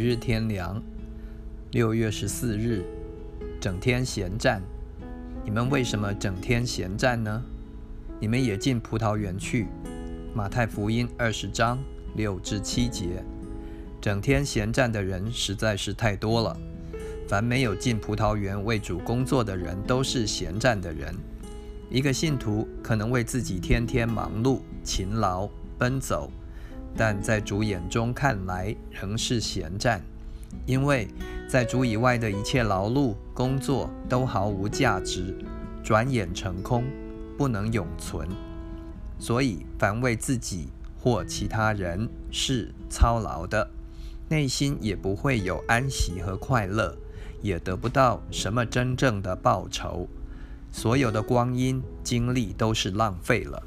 日天凉，六月十四日，整天闲站。你们为什么整天闲站呢？你们也进葡萄园去。马太福音二十章六至七节，整天闲站的人实在是太多了。凡没有进葡萄园为主工作的人，都是闲站的人。一个信徒可能为自己天天忙碌、勤劳、奔走。但在主眼中看来，仍是闲战，因为在主以外的一切劳碌工作都毫无价值，转眼成空，不能永存。所以，凡为自己或其他人事操劳的，内心也不会有安息和快乐，也得不到什么真正的报酬。所有的光阴精力都是浪费了。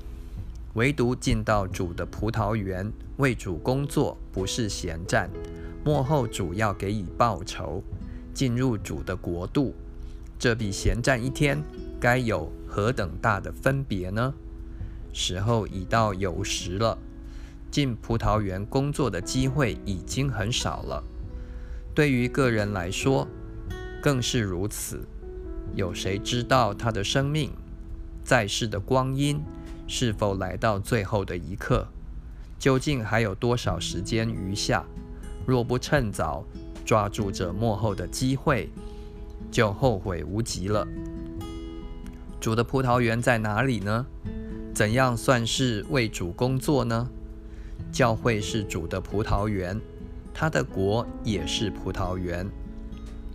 唯独进到主的葡萄园为主工作，不是闲站。幕后主要给予报酬，进入主的国度，这比闲站一天该有何等大的分别呢？时候已到有时了，进葡萄园工作的机会已经很少了。对于个人来说，更是如此。有谁知道他的生命在世的光阴？是否来到最后的一刻？究竟还有多少时间余下？若不趁早抓住这幕后的机会，就后悔无及了。主的葡萄园在哪里呢？怎样算是为主工作呢？教会是主的葡萄园，他的国也是葡萄园。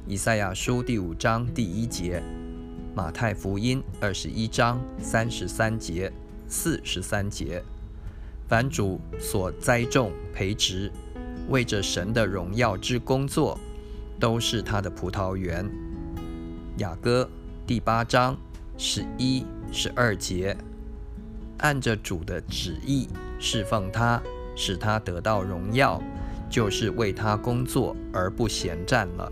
以赛亚书第五章第一节，马太福音二十一章三十三节。四十三节，凡主所栽种、培植，为着神的荣耀之工作，都是他的葡萄园。雅歌第八章十一、十二节，按着主的旨意侍奉他，使他得到荣耀，就是为他工作而不闲站了。